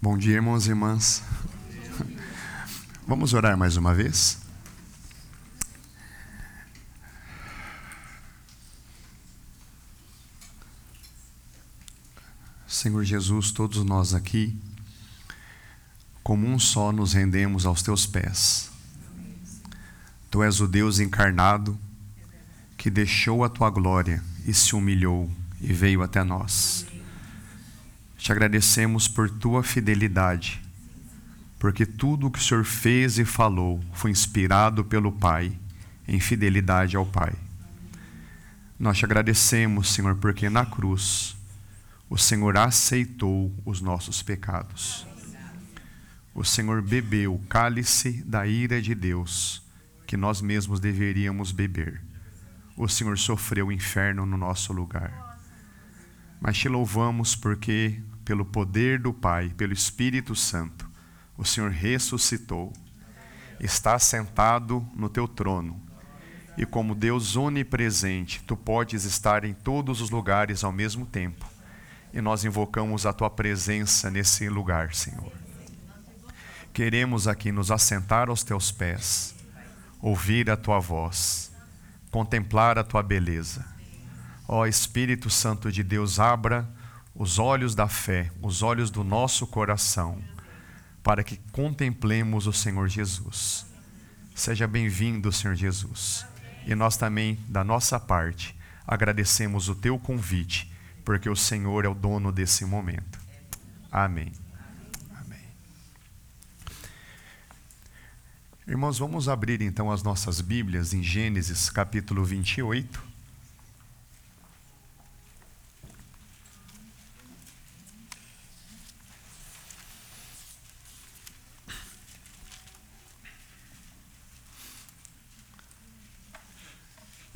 Bom dia, irmãos e irmãs. Vamos orar mais uma vez? Senhor Jesus, todos nós aqui, como um só, nos rendemos aos teus pés. Tu és o Deus encarnado que deixou a tua glória e se humilhou e veio até nós. Te agradecemos por tua fidelidade, porque tudo o que o Senhor fez e falou foi inspirado pelo Pai, em fidelidade ao Pai. Nós te agradecemos, Senhor, porque na cruz o Senhor aceitou os nossos pecados. O Senhor bebeu o cálice da ira de Deus, que nós mesmos deveríamos beber. O Senhor sofreu o inferno no nosso lugar. Mas te louvamos porque pelo poder do Pai, pelo Espírito Santo, o Senhor ressuscitou, está sentado no teu trono. E como Deus onipresente, tu podes estar em todos os lugares ao mesmo tempo. E nós invocamos a tua presença nesse lugar, Senhor. Queremos aqui nos assentar aos teus pés, ouvir a tua voz, contemplar a tua beleza. Ó Espírito Santo de Deus, abra os olhos da fé, os olhos do nosso coração, para que contemplemos o Senhor Jesus. Seja bem-vindo, Senhor Jesus. E nós também, da nossa parte, agradecemos o teu convite, porque o Senhor é o dono desse momento. Amém. Amém. Irmãos, vamos abrir então as nossas Bíblias em Gênesis capítulo 28.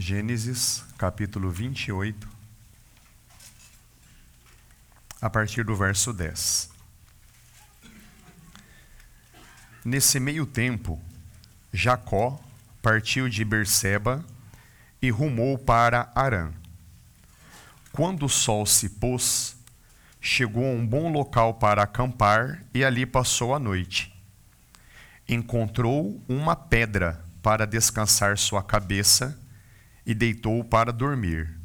Gênesis capítulo 28, a partir do verso 10. Nesse meio tempo, Jacó partiu de Berseba e rumou para Arã. Quando o sol se pôs, chegou a um bom local para acampar e ali passou a noite. Encontrou uma pedra para descansar sua cabeça e deitou para dormir.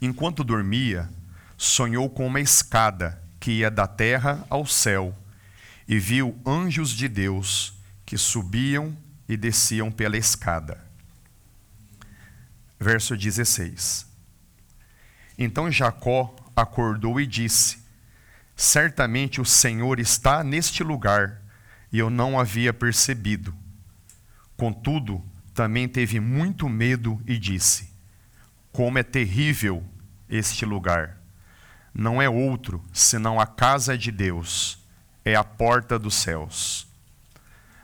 Enquanto dormia, sonhou com uma escada que ia da terra ao céu e viu anjos de Deus que subiam e desciam pela escada. Verso 16. Então Jacó acordou e disse: Certamente o Senhor está neste lugar, e eu não havia percebido. Contudo, também teve muito medo e disse: Como é terrível este lugar! Não é outro senão a casa de Deus, é a porta dos céus.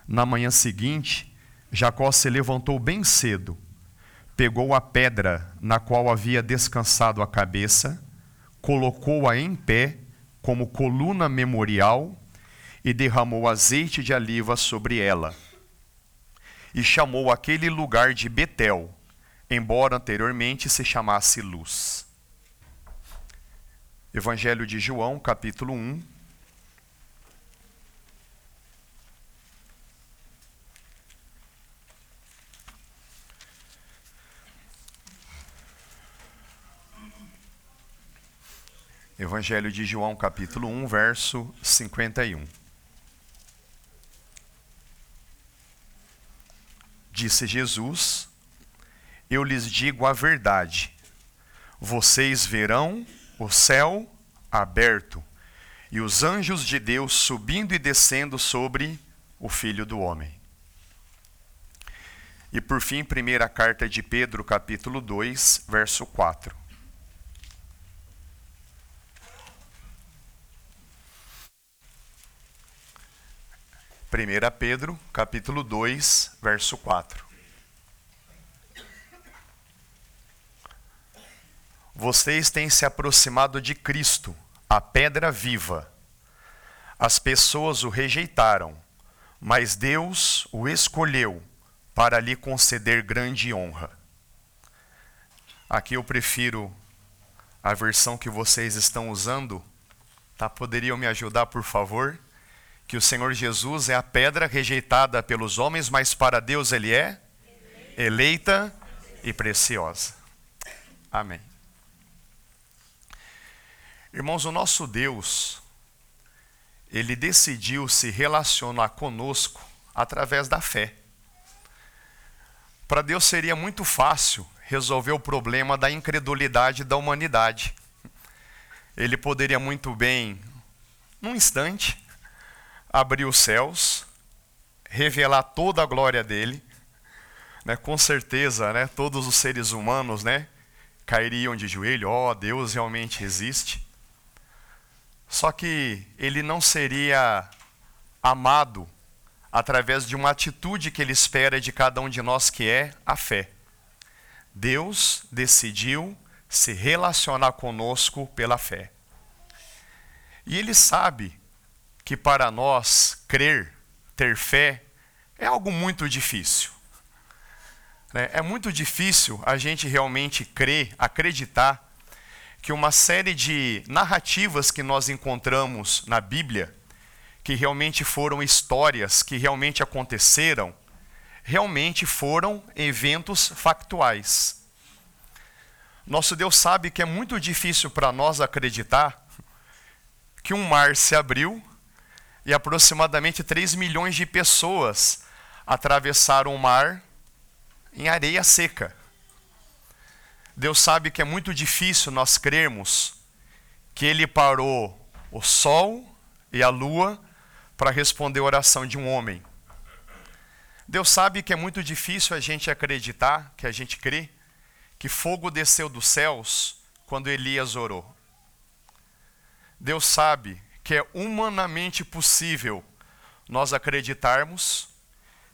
Na manhã seguinte, Jacó se levantou bem cedo, pegou a pedra na qual havia descansado a cabeça, colocou-a em pé como coluna memorial e derramou azeite de oliva sobre ela e chamou aquele lugar de Betel, embora anteriormente se chamasse Luz. Evangelho de João, capítulo 1. Evangelho de João, capítulo 1, verso 51. Disse Jesus: Eu lhes digo a verdade. Vocês verão o céu aberto e os anjos de Deus subindo e descendo sobre o Filho do Homem. E por fim, primeira carta de Pedro, capítulo 2, verso 4. 1 Pedro, capítulo 2, verso 4. Vocês têm se aproximado de Cristo, a pedra viva. As pessoas o rejeitaram, mas Deus o escolheu para lhe conceder grande honra. Aqui eu prefiro a versão que vocês estão usando, Tá? Poderiam me ajudar, por favor? Que o Senhor Jesus é a pedra rejeitada pelos homens, mas para Deus ele é eleita e preciosa. Amém. Irmãos, o nosso Deus, ele decidiu se relacionar conosco através da fé. Para Deus seria muito fácil resolver o problema da incredulidade da humanidade. Ele poderia muito bem, num instante, abrir os céus, revelar toda a glória dele. Né? Com certeza, né? todos os seres humanos né? cairiam de joelho: ó, oh, Deus realmente existe. Só que ele não seria amado através de uma atitude que ele espera de cada um de nós, que é a fé. Deus decidiu se relacionar conosco pela fé. E ele sabe que para nós crer, ter fé, é algo muito difícil. Né? É muito difícil a gente realmente crer, acreditar que uma série de narrativas que nós encontramos na Bíblia, que realmente foram histórias que realmente aconteceram, realmente foram eventos factuais. Nosso Deus sabe que é muito difícil para nós acreditar que um mar se abriu e aproximadamente 3 milhões de pessoas atravessaram o mar em areia seca. Deus sabe que é muito difícil nós crermos que Ele parou o sol e a lua para responder a oração de um homem. Deus sabe que é muito difícil a gente acreditar, que a gente crê, que fogo desceu dos céus quando Elias orou. Deus sabe que é humanamente possível nós acreditarmos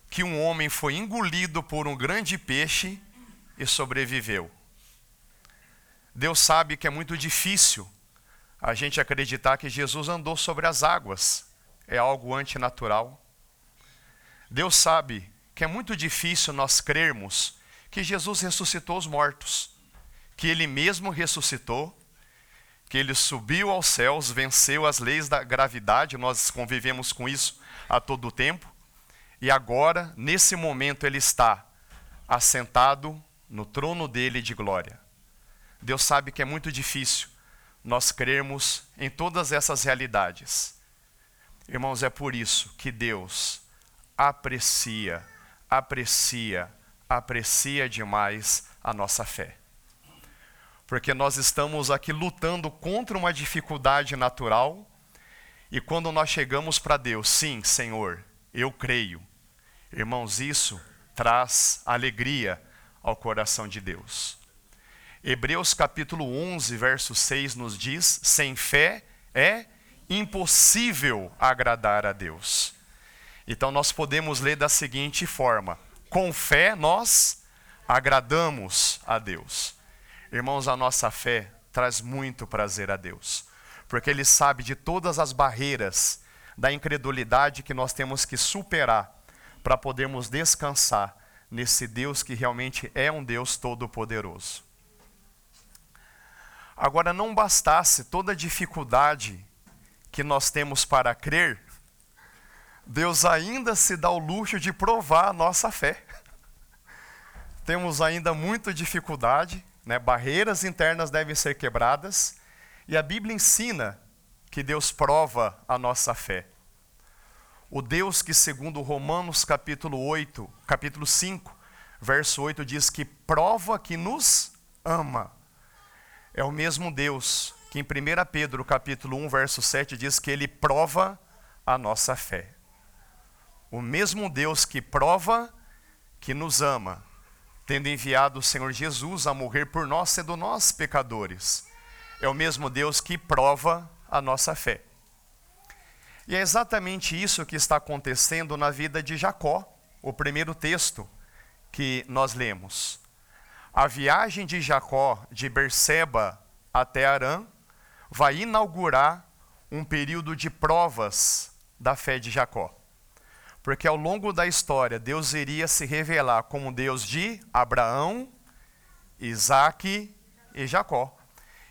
que um homem foi engolido por um grande peixe e sobreviveu. Deus sabe que é muito difícil a gente acreditar que Jesus andou sobre as águas. É algo antinatural. Deus sabe que é muito difícil nós crermos que Jesus ressuscitou os mortos, que ele mesmo ressuscitou, que ele subiu aos céus, venceu as leis da gravidade, nós convivemos com isso a todo tempo, e agora, nesse momento, ele está assentado no trono dele de glória. Deus sabe que é muito difícil nós crermos em todas essas realidades. Irmãos, é por isso que Deus aprecia, aprecia, aprecia demais a nossa fé. Porque nós estamos aqui lutando contra uma dificuldade natural, e quando nós chegamos para Deus, sim, Senhor, eu creio. Irmãos, isso traz alegria ao coração de Deus. Hebreus capítulo 11, verso 6 nos diz: sem fé é impossível agradar a Deus. Então nós podemos ler da seguinte forma: com fé nós agradamos a Deus. Irmãos, a nossa fé traz muito prazer a Deus, porque Ele sabe de todas as barreiras da incredulidade que nós temos que superar para podermos descansar nesse Deus que realmente é um Deus todo-poderoso. Agora, não bastasse toda a dificuldade que nós temos para crer, Deus ainda se dá o luxo de provar a nossa fé. Temos ainda muita dificuldade, né? barreiras internas devem ser quebradas, e a Bíblia ensina que Deus prova a nossa fé. O Deus que, segundo Romanos capítulo 8, capítulo 5, verso 8, diz que prova que nos ama é o mesmo Deus que em 1 Pedro capítulo 1, verso 7 diz que ele prova a nossa fé. O mesmo Deus que prova que nos ama, tendo enviado o Senhor Jesus a morrer por nós, sendo nós pecadores. É o mesmo Deus que prova a nossa fé. E é exatamente isso que está acontecendo na vida de Jacó, o primeiro texto que nós lemos a viagem de Jacó de Berseba até Arã vai inaugurar um período de provas da fé de Jacó. Porque ao longo da história, Deus iria se revelar como Deus de Abraão, Isaac e Jacó.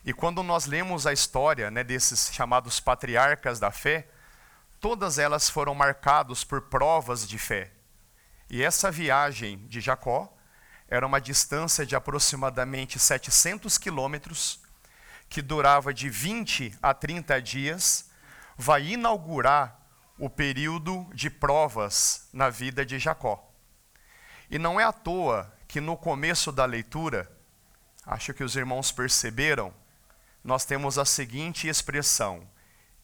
E quando nós lemos a história né, desses chamados patriarcas da fé, todas elas foram marcadas por provas de fé. E essa viagem de Jacó era uma distância de aproximadamente 700 quilômetros, que durava de 20 a 30 dias, vai inaugurar o período de provas na vida de Jacó. E não é à toa que no começo da leitura, acho que os irmãos perceberam, nós temos a seguinte expressão: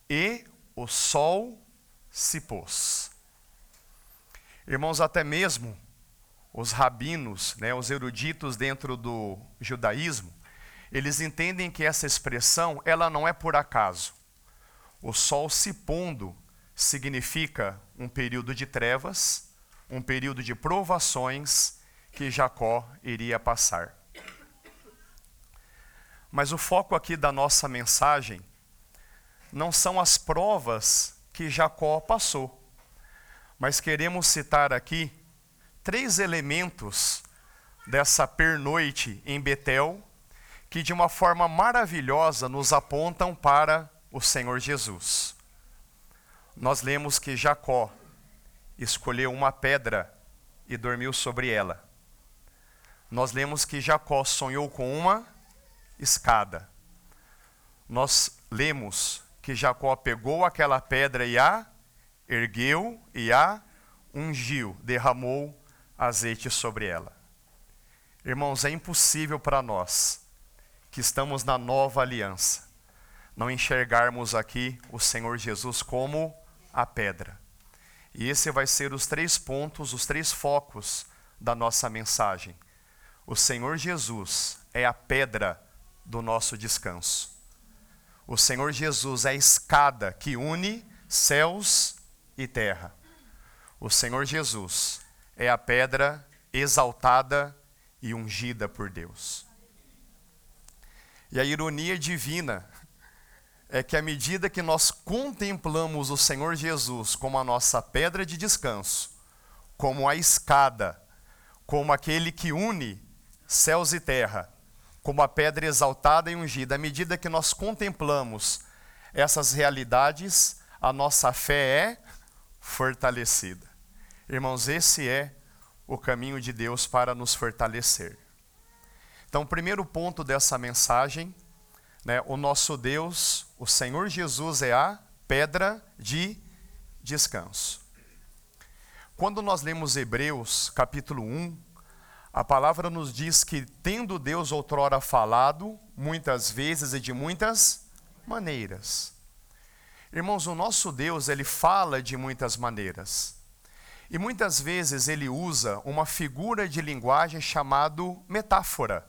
E o sol se pôs. Irmãos, até mesmo os rabinos, né, os eruditos dentro do judaísmo, eles entendem que essa expressão ela não é por acaso. O sol se pondo significa um período de trevas, um período de provações que Jacó iria passar. Mas o foco aqui da nossa mensagem não são as provas que Jacó passou, mas queremos citar aqui três elementos dessa pernoite em Betel que de uma forma maravilhosa nos apontam para o Senhor Jesus. Nós lemos que Jacó escolheu uma pedra e dormiu sobre ela. Nós lemos que Jacó sonhou com uma escada. Nós lemos que Jacó pegou aquela pedra e a ergueu e a ungiu, derramou azeite sobre ela. Irmãos, é impossível para nós que estamos na nova aliança não enxergarmos aqui o Senhor Jesus como a pedra. E esse vai ser os três pontos, os três focos da nossa mensagem. O Senhor Jesus é a pedra do nosso descanso. O Senhor Jesus é a escada que une céus e terra. O Senhor Jesus é a pedra exaltada e ungida por Deus. E a ironia divina é que à medida que nós contemplamos o Senhor Jesus como a nossa pedra de descanso, como a escada, como aquele que une céus e terra, como a pedra exaltada e ungida. À medida que nós contemplamos essas realidades, a nossa fé é fortalecida. Irmãos, esse é o caminho de Deus para nos fortalecer. Então, o primeiro ponto dessa mensagem, né, o nosso Deus, o Senhor Jesus é a pedra de descanso. Quando nós lemos Hebreus, capítulo 1, a palavra nos diz que, tendo Deus outrora falado, muitas vezes e de muitas maneiras. Irmãos, o nosso Deus, ele fala de muitas maneiras. E muitas vezes ele usa uma figura de linguagem chamado metáfora.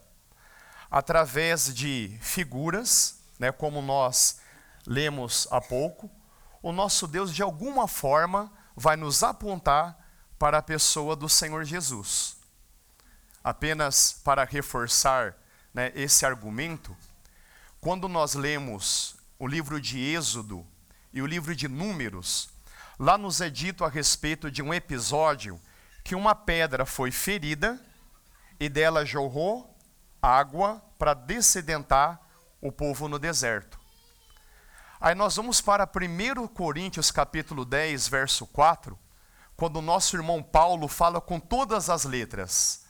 Através de figuras, né, como nós lemos há pouco, o nosso Deus de alguma forma vai nos apontar para a pessoa do Senhor Jesus. Apenas para reforçar né, esse argumento, quando nós lemos o livro de Êxodo e o livro de Números, lá nos é dito a respeito de um episódio que uma pedra foi ferida e dela jorrou água para descedentar o povo no deserto. Aí nós vamos para 1 Coríntios capítulo 10, verso 4, quando o nosso irmão Paulo fala com todas as letras: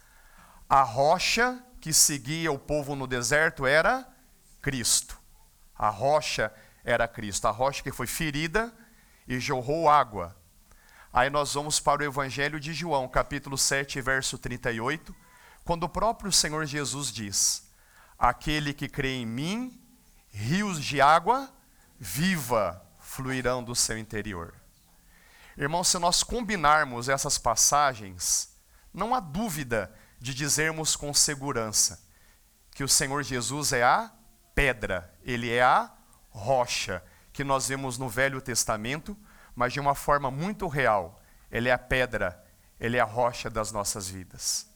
a rocha que seguia o povo no deserto era Cristo. A rocha era Cristo, a rocha que foi ferida e jorrou água. Aí nós vamos para o Evangelho de João, capítulo 7, verso 38, quando o próprio Senhor Jesus diz: Aquele que crê em mim, rios de água viva fluirão do seu interior. Irmãos, se nós combinarmos essas passagens, não há dúvida de dizermos com segurança que o Senhor Jesus é a pedra, ele é a rocha que nós vemos no Velho Testamento, mas de uma forma muito real. Ele é a pedra, ele é a rocha das nossas vidas.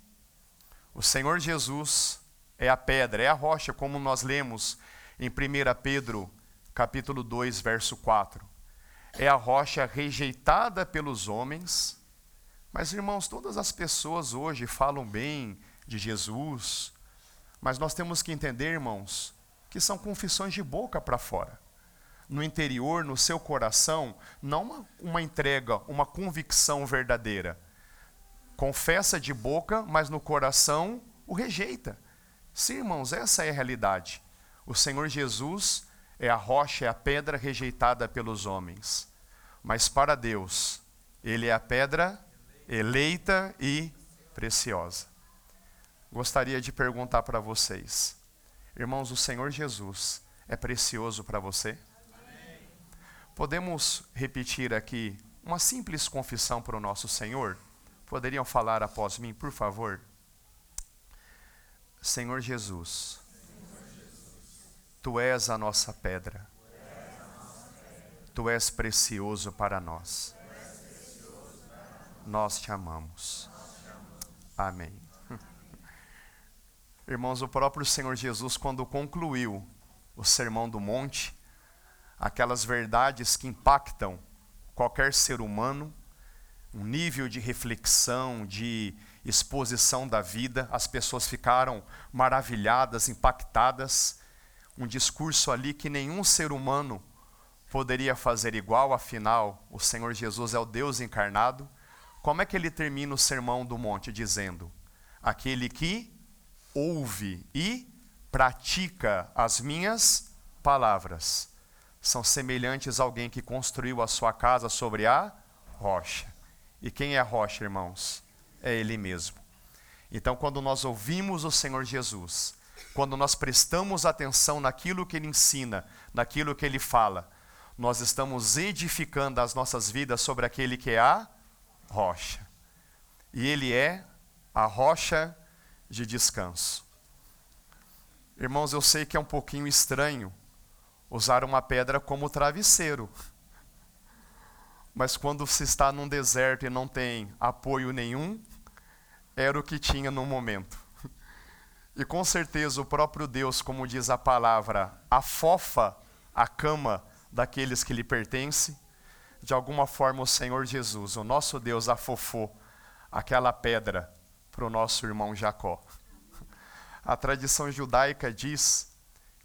O Senhor Jesus é a pedra, é a rocha, como nós lemos em 1 Pedro, capítulo 2, verso 4. É a rocha rejeitada pelos homens, mas, irmãos, todas as pessoas hoje falam bem de Jesus, mas nós temos que entender, irmãos, que são confissões de boca para fora. No interior, no seu coração, não uma, uma entrega, uma convicção verdadeira. Confessa de boca, mas no coração o rejeita. Sim, irmãos, essa é a realidade. O Senhor Jesus é a rocha, é a pedra rejeitada pelos homens. Mas para Deus, Ele é a pedra eleita e preciosa. Gostaria de perguntar para vocês, irmãos, o Senhor Jesus é precioso para você? Podemos repetir aqui uma simples confissão para o nosso Senhor? Poderiam falar após mim, por favor? Senhor Jesus, Tu és a nossa pedra, Tu és precioso para nós. Nós te amamos. Amém. Irmãos, o próprio Senhor Jesus, quando concluiu o Sermão do Monte, aquelas verdades que impactam qualquer ser humano, um nível de reflexão, de exposição da vida, as pessoas ficaram maravilhadas, impactadas. Um discurso ali que nenhum ser humano poderia fazer igual, afinal, o Senhor Jesus é o Deus encarnado. Como é que ele termina o sermão do monte dizendo: Aquele que ouve e pratica as minhas palavras são semelhantes a alguém que construiu a sua casa sobre a rocha. E quem é a rocha, irmãos? É Ele mesmo. Então, quando nós ouvimos o Senhor Jesus, quando nós prestamos atenção naquilo que Ele ensina, naquilo que Ele fala, nós estamos edificando as nossas vidas sobre aquele que é a rocha. E Ele é a rocha de descanso. Irmãos, eu sei que é um pouquinho estranho usar uma pedra como travesseiro. Mas quando se está num deserto e não tem apoio nenhum, era o que tinha no momento. E com certeza o próprio Deus, como diz a palavra, afofa a cama daqueles que lhe pertence. De alguma forma o Senhor Jesus, o nosso Deus, afofou aquela pedra para o nosso irmão Jacó. A tradição judaica diz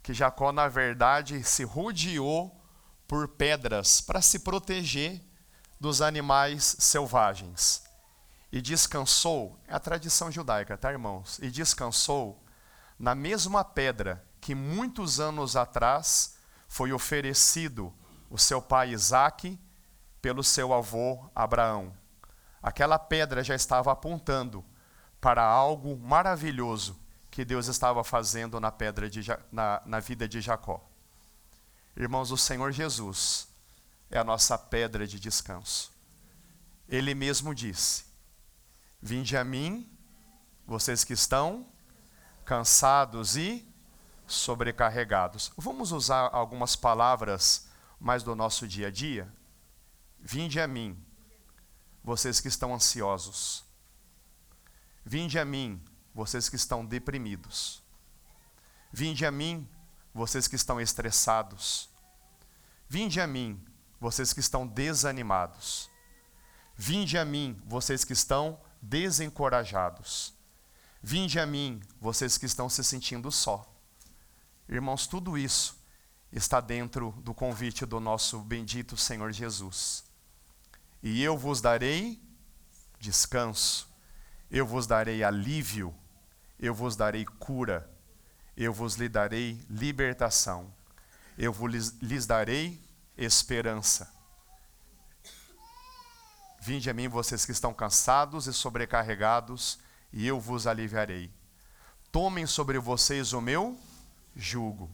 que Jacó, na verdade, se rodeou por pedras para se proteger dos animais selvagens. E descansou, é a tradição judaica, tá, irmãos? E descansou na mesma pedra que muitos anos atrás foi oferecido o seu pai Isaque pelo seu avô Abraão. Aquela pedra já estava apontando para algo maravilhoso que Deus estava fazendo na pedra de, na, na vida de Jacó. Irmãos, o Senhor Jesus é a nossa pedra de descanso. Ele mesmo disse: Vinde a mim, vocês que estão cansados e sobrecarregados. Vamos usar algumas palavras mais do nosso dia a dia? Vinde a mim, vocês que estão ansiosos. Vinde a mim, vocês que estão deprimidos. Vinde a mim, vocês que estão estressados. Vinde a mim, vocês que estão desanimados. Vinde a mim, vocês que estão desencorajados. Vinde a mim, vocês que estão se sentindo só. Irmãos, tudo isso está dentro do convite do nosso bendito Senhor Jesus. E eu vos darei descanso eu vos darei alívio, eu vos darei cura, eu vos lhe darei libertação, eu vos lhes darei esperança. Vinde a mim, vocês que estão cansados e sobrecarregados, e eu vos aliviarei. Tomem sobre vocês o meu jugo.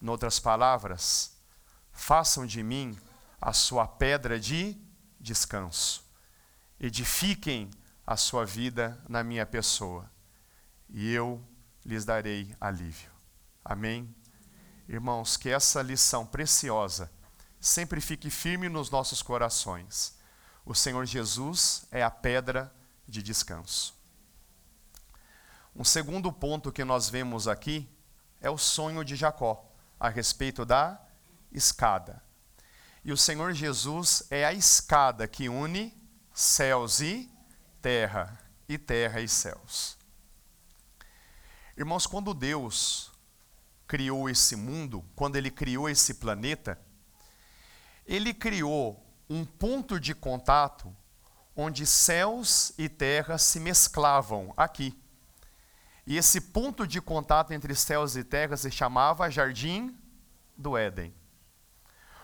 Em outras palavras, façam de mim a sua pedra de descanso. Edifiquem a sua vida na minha pessoa, e eu lhes darei alívio. Amém? Irmãos, que essa lição preciosa sempre fique firme nos nossos corações. O Senhor Jesus é a pedra de descanso. Um segundo ponto que nós vemos aqui é o sonho de Jacó a respeito da escada. E o Senhor Jesus é a escada que une céus e terra e terra e céus. Irmãos, quando Deus criou esse mundo, quando ele criou esse planeta, ele criou um ponto de contato onde céus e terra se mesclavam aqui. E esse ponto de contato entre céus e terra se chamava Jardim do Éden.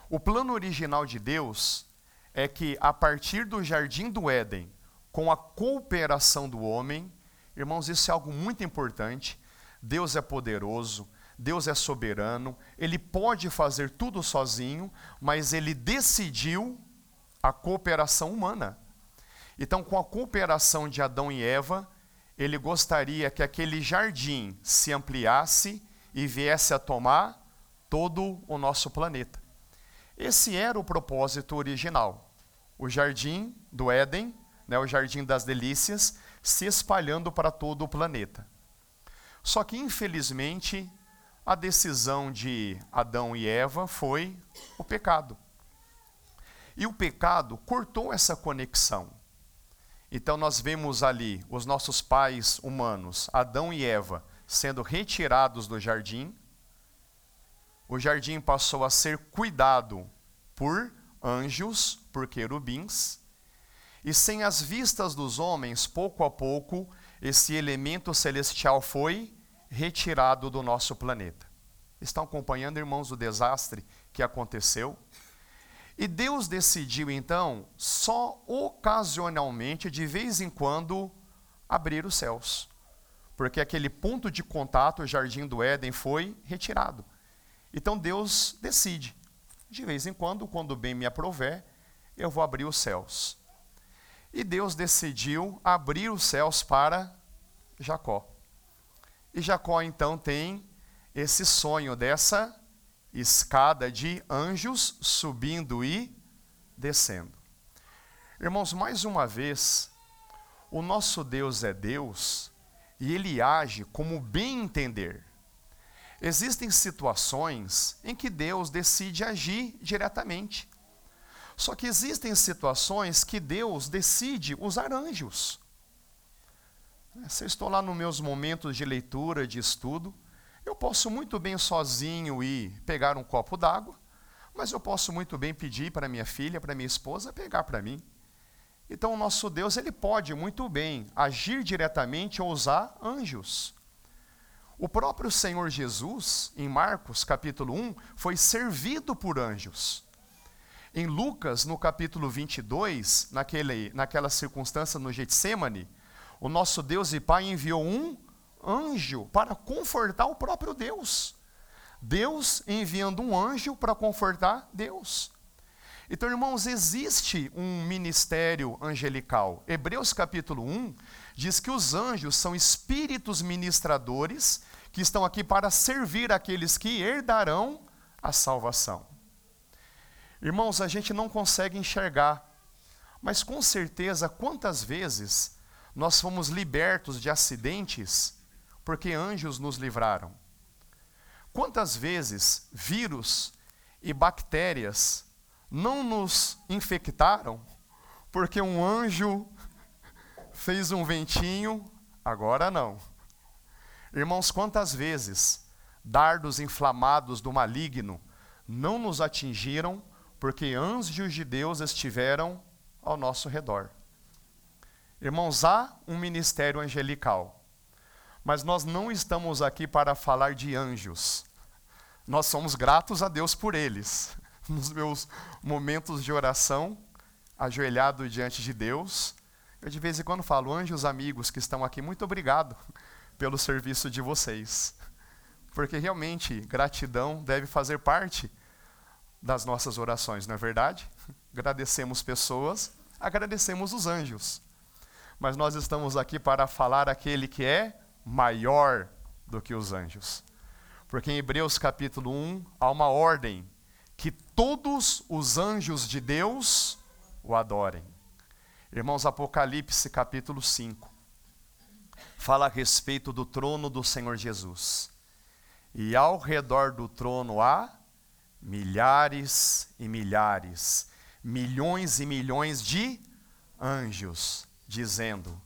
O plano original de Deus é que, a partir do Jardim do Éden, com a cooperação do homem, irmãos, isso é algo muito importante. Deus é poderoso, Deus é soberano, Ele pode fazer tudo sozinho, mas Ele decidiu a cooperação humana. Então, com a cooperação de Adão e Eva, ele gostaria que aquele jardim se ampliasse e viesse a tomar todo o nosso planeta. Esse era o propósito original. O jardim do Éden, né, o jardim das delícias, se espalhando para todo o planeta. Só que, infelizmente, a decisão de Adão e Eva foi o pecado. E o pecado cortou essa conexão. Então nós vemos ali os nossos pais humanos, Adão e Eva, sendo retirados do jardim. O jardim passou a ser cuidado por anjos, por querubins. E sem as vistas dos homens, pouco a pouco, esse elemento celestial foi retirado do nosso planeta. Estão acompanhando, irmãos, o desastre que aconteceu? E Deus decidiu então, só ocasionalmente, de vez em quando, abrir os céus. Porque aquele ponto de contato, o jardim do Éden, foi retirado. Então Deus decide, de vez em quando, quando bem me aprover, eu vou abrir os céus. E Deus decidiu abrir os céus para Jacó. E Jacó então tem esse sonho dessa escada de anjos subindo e descendo. Irmãos, mais uma vez, o nosso Deus é Deus e ele age como bem entender. Existem situações em que Deus decide agir diretamente. Só que existem situações que Deus decide usar anjos. Se eu estou lá nos meus momentos de leitura, de estudo, eu posso muito bem sozinho ir pegar um copo d'água, mas eu posso muito bem pedir para minha filha, para minha esposa pegar para mim. Então o nosso Deus, ele pode muito bem agir diretamente ou usar anjos. O próprio Senhor Jesus, em Marcos capítulo 1, foi servido por anjos. Em Lucas, no capítulo 22, naquele, naquela circunstância no Getsemane, o nosso Deus e Pai enviou um anjo para confortar o próprio Deus. Deus enviando um anjo para confortar Deus. Então, irmãos, existe um ministério angelical. Hebreus capítulo 1 diz que os anjos são espíritos ministradores que estão aqui para servir aqueles que herdarão a salvação. Irmãos, a gente não consegue enxergar, mas com certeza, quantas vezes nós fomos libertos de acidentes porque anjos nos livraram. Quantas vezes vírus e bactérias não nos infectaram porque um anjo fez um ventinho, agora não. Irmãos, quantas vezes dardos inflamados do maligno não nos atingiram porque anjos de Deus estiveram ao nosso redor. Irmãos, há um ministério angelical mas nós não estamos aqui para falar de anjos. Nós somos gratos a Deus por eles. Nos meus momentos de oração, ajoelhado diante de Deus, eu de vez em quando falo, anjos amigos que estão aqui, muito obrigado pelo serviço de vocês. Porque realmente gratidão deve fazer parte das nossas orações, não é verdade? Agradecemos pessoas, agradecemos os anjos. Mas nós estamos aqui para falar aquele que é maior do que os anjos. Porque em Hebreus capítulo 1 há uma ordem que todos os anjos de Deus o adorem. Irmãos, Apocalipse capítulo 5 fala a respeito do trono do Senhor Jesus. E ao redor do trono há milhares e milhares, milhões e milhões de anjos, dizendo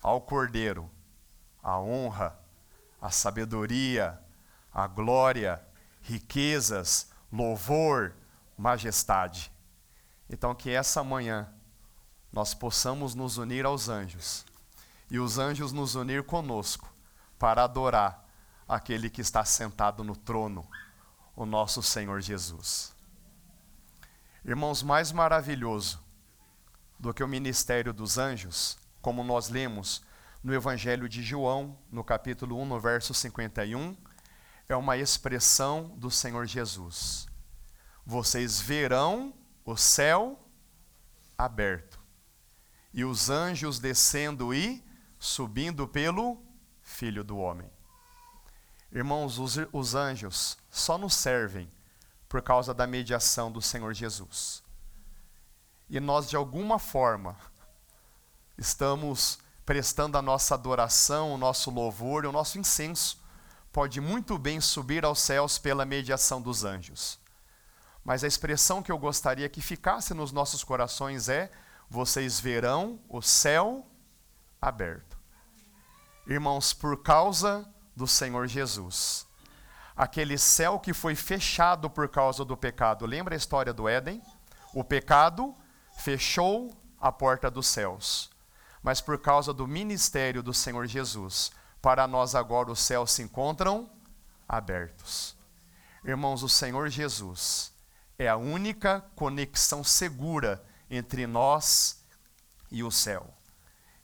ao Cordeiro: a honra, a sabedoria, a glória, riquezas, louvor, majestade. Então, que essa manhã nós possamos nos unir aos anjos e os anjos nos unir conosco para adorar aquele que está sentado no trono, o nosso Senhor Jesus. Irmãos, mais maravilhoso do que o ministério dos anjos, como nós lemos no Evangelho de João, no capítulo 1, no verso 51, é uma expressão do Senhor Jesus. Vocês verão o céu aberto e os anjos descendo e subindo pelo Filho do Homem. Irmãos, os, os anjos só nos servem por causa da mediação do Senhor Jesus. E nós, de alguma forma, estamos prestando a nossa adoração, o nosso louvor o nosso incenso. Pode muito bem subir aos céus pela mediação dos anjos. Mas a expressão que eu gostaria que ficasse nos nossos corações é: vocês verão o céu aberto. Irmãos, por causa do Senhor Jesus. Aquele céu que foi fechado por causa do pecado. Lembra a história do Éden? O pecado fechou a porta dos céus. Mas por causa do ministério do Senhor Jesus, para nós agora os céus se encontram abertos. Irmãos, o Senhor Jesus é a única conexão segura entre nós e o céu.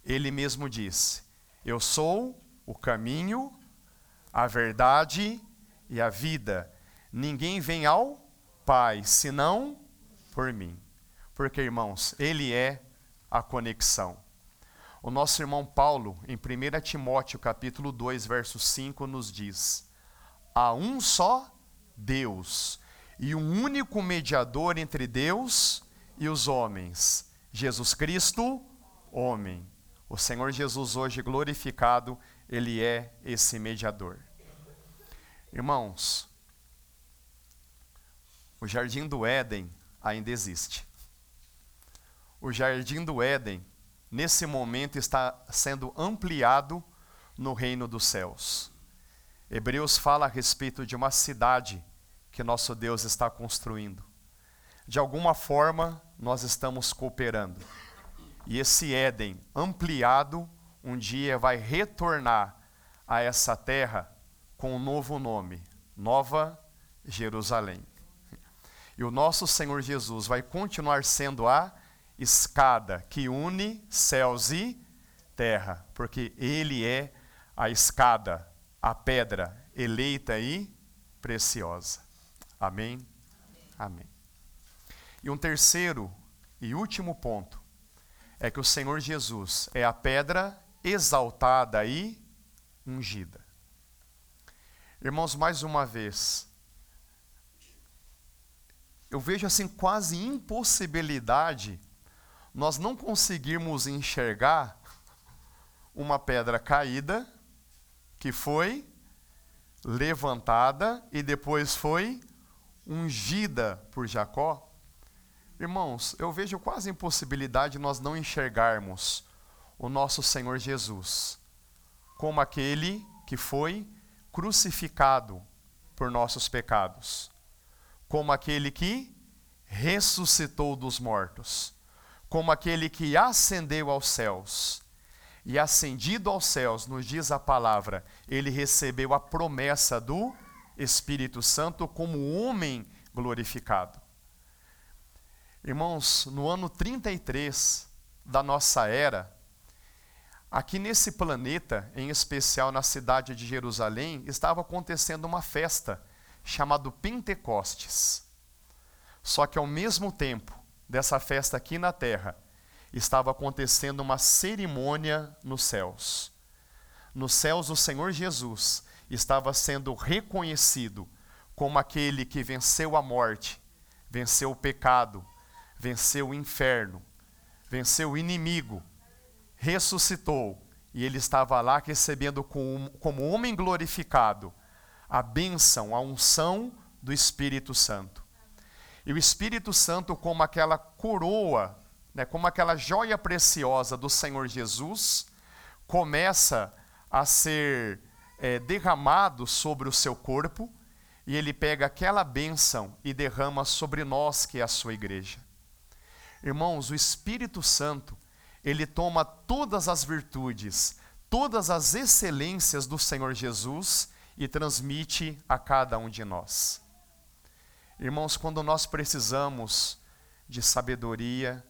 Ele mesmo disse: Eu sou o caminho, a verdade e a vida. Ninguém vem ao Pai senão por mim. Porque, irmãos, Ele é a conexão. O nosso irmão Paulo, em 1 Timóteo capítulo 2, verso 5, nos diz: Há um só Deus e um único mediador entre Deus e os homens, Jesus Cristo, homem. O Senhor Jesus, hoje glorificado, ele é esse mediador. Irmãos, o jardim do Éden ainda existe. O jardim do Éden, nesse momento, está sendo ampliado no reino dos céus. Hebreus fala a respeito de uma cidade que nosso Deus está construindo. De alguma forma, nós estamos cooperando. E esse Éden ampliado um dia vai retornar a essa terra com um novo nome, Nova Jerusalém. E o nosso Senhor Jesus vai continuar sendo a escada que une céus e terra, porque Ele é a escada, a pedra eleita e preciosa. Amém? Amém. E um terceiro e último ponto é que o Senhor Jesus é a pedra exaltada e ungida. Irmãos, mais uma vez, eu vejo assim quase impossibilidade nós não conseguirmos enxergar uma pedra caída que foi levantada e depois foi ungida por Jacó. Irmãos, eu vejo quase impossibilidade nós não enxergarmos o nosso Senhor Jesus como aquele que foi crucificado por nossos pecados, como aquele que ressuscitou dos mortos, como aquele que ascendeu aos céus. E ascendido aos céus, nos diz a palavra, ele recebeu a promessa do Espírito Santo como homem glorificado. Irmãos, no ano 33 da nossa era, Aqui nesse planeta, em especial na cidade de Jerusalém, estava acontecendo uma festa chamada Pentecostes. Só que ao mesmo tempo dessa festa aqui na terra, estava acontecendo uma cerimônia nos céus. Nos céus, o Senhor Jesus estava sendo reconhecido como aquele que venceu a morte, venceu o pecado, venceu o inferno, venceu o inimigo ressuscitou e ele estava lá recebendo como homem glorificado a bênção, a unção do Espírito Santo. E o Espírito Santo, como aquela coroa, né, como aquela joia preciosa do Senhor Jesus, começa a ser é, derramado sobre o seu corpo e ele pega aquela bênção e derrama sobre nós, que é a sua igreja. Irmãos, o Espírito Santo, ele toma todas as virtudes, todas as excelências do Senhor Jesus e transmite a cada um de nós. Irmãos, quando nós precisamos de sabedoria,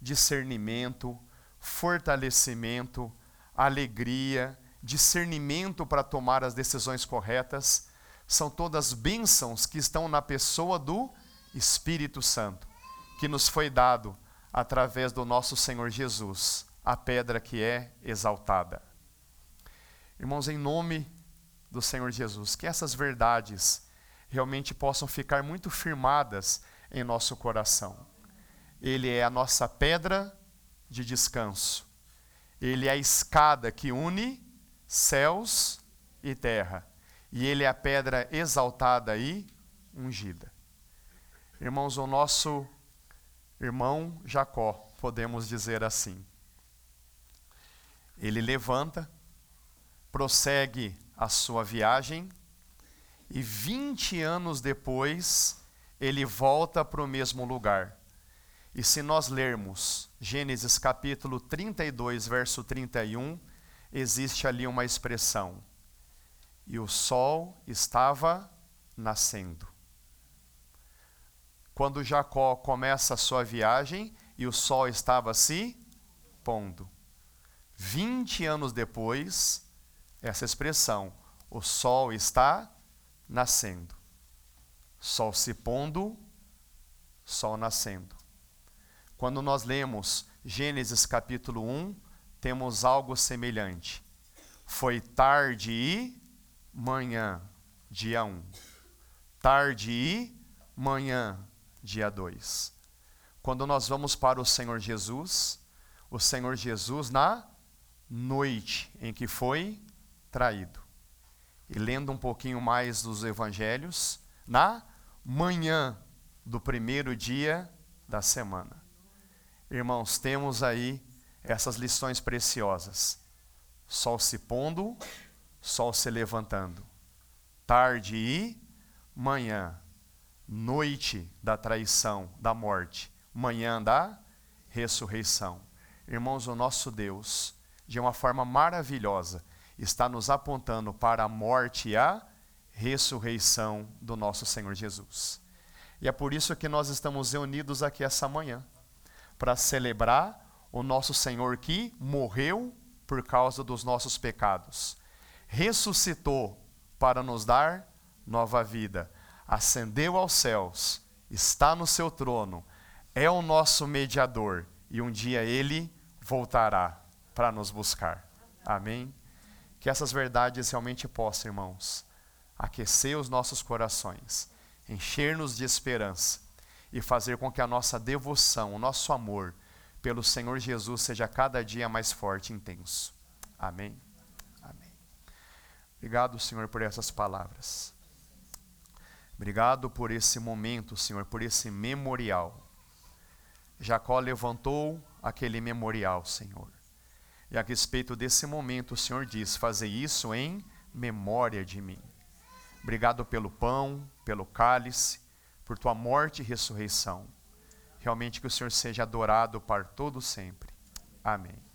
discernimento, fortalecimento, alegria, discernimento para tomar as decisões corretas, são todas bênçãos que estão na pessoa do Espírito Santo, que nos foi dado através do nosso Senhor Jesus, a pedra que é exaltada. Irmãos, em nome do Senhor Jesus, que essas verdades realmente possam ficar muito firmadas em nosso coração. Ele é a nossa pedra de descanso. Ele é a escada que une céus e terra. E ele é a pedra exaltada e ungida. Irmãos, o nosso irmão Jacó, podemos dizer assim. Ele levanta, prossegue a sua viagem e 20 anos depois, ele volta para o mesmo lugar. E se nós lermos Gênesis capítulo 32, verso 31, existe ali uma expressão: E o sol estava nascendo. Quando Jacó começa a sua viagem e o sol estava se pondo. 20 anos depois, essa expressão, o sol está nascendo. Sol se pondo, sol nascendo. Quando nós lemos Gênesis capítulo 1, temos algo semelhante. Foi tarde e manhã, dia 1. Tarde e manhã, dia 2. Quando nós vamos para o Senhor Jesus, o Senhor Jesus na noite em que foi traído e lendo um pouquinho mais dos evangelhos, na manhã do primeiro dia da semana. Irmãos, temos aí essas lições preciosas. Sol se pondo, sol se levantando. Tarde e manhã. Noite da traição, da morte. Manhã da ressurreição. Irmãos, o nosso Deus, de uma forma maravilhosa, está nos apontando para a morte e a ressurreição do nosso Senhor Jesus. E é por isso que nós estamos reunidos aqui essa manhã para celebrar o nosso Senhor que morreu por causa dos nossos pecados, ressuscitou para nos dar nova vida, ascendeu aos céus, está no seu trono, é o nosso mediador e um dia ele voltará para nos buscar. Amém. Que essas verdades realmente possam, irmãos, aquecer os nossos corações, encher-nos de esperança e fazer com que a nossa devoção, o nosso amor pelo Senhor Jesus seja cada dia mais forte e intenso. Amém. Amém. Obrigado, Senhor, por essas palavras. Obrigado por esse momento, Senhor, por esse memorial. Jacó levantou aquele memorial, Senhor. E a respeito desse momento, o Senhor diz: Fazer isso em memória de mim. Obrigado pelo pão, pelo cálice, por tua morte e ressurreição. Realmente que o Senhor seja adorado para todo sempre. Amém.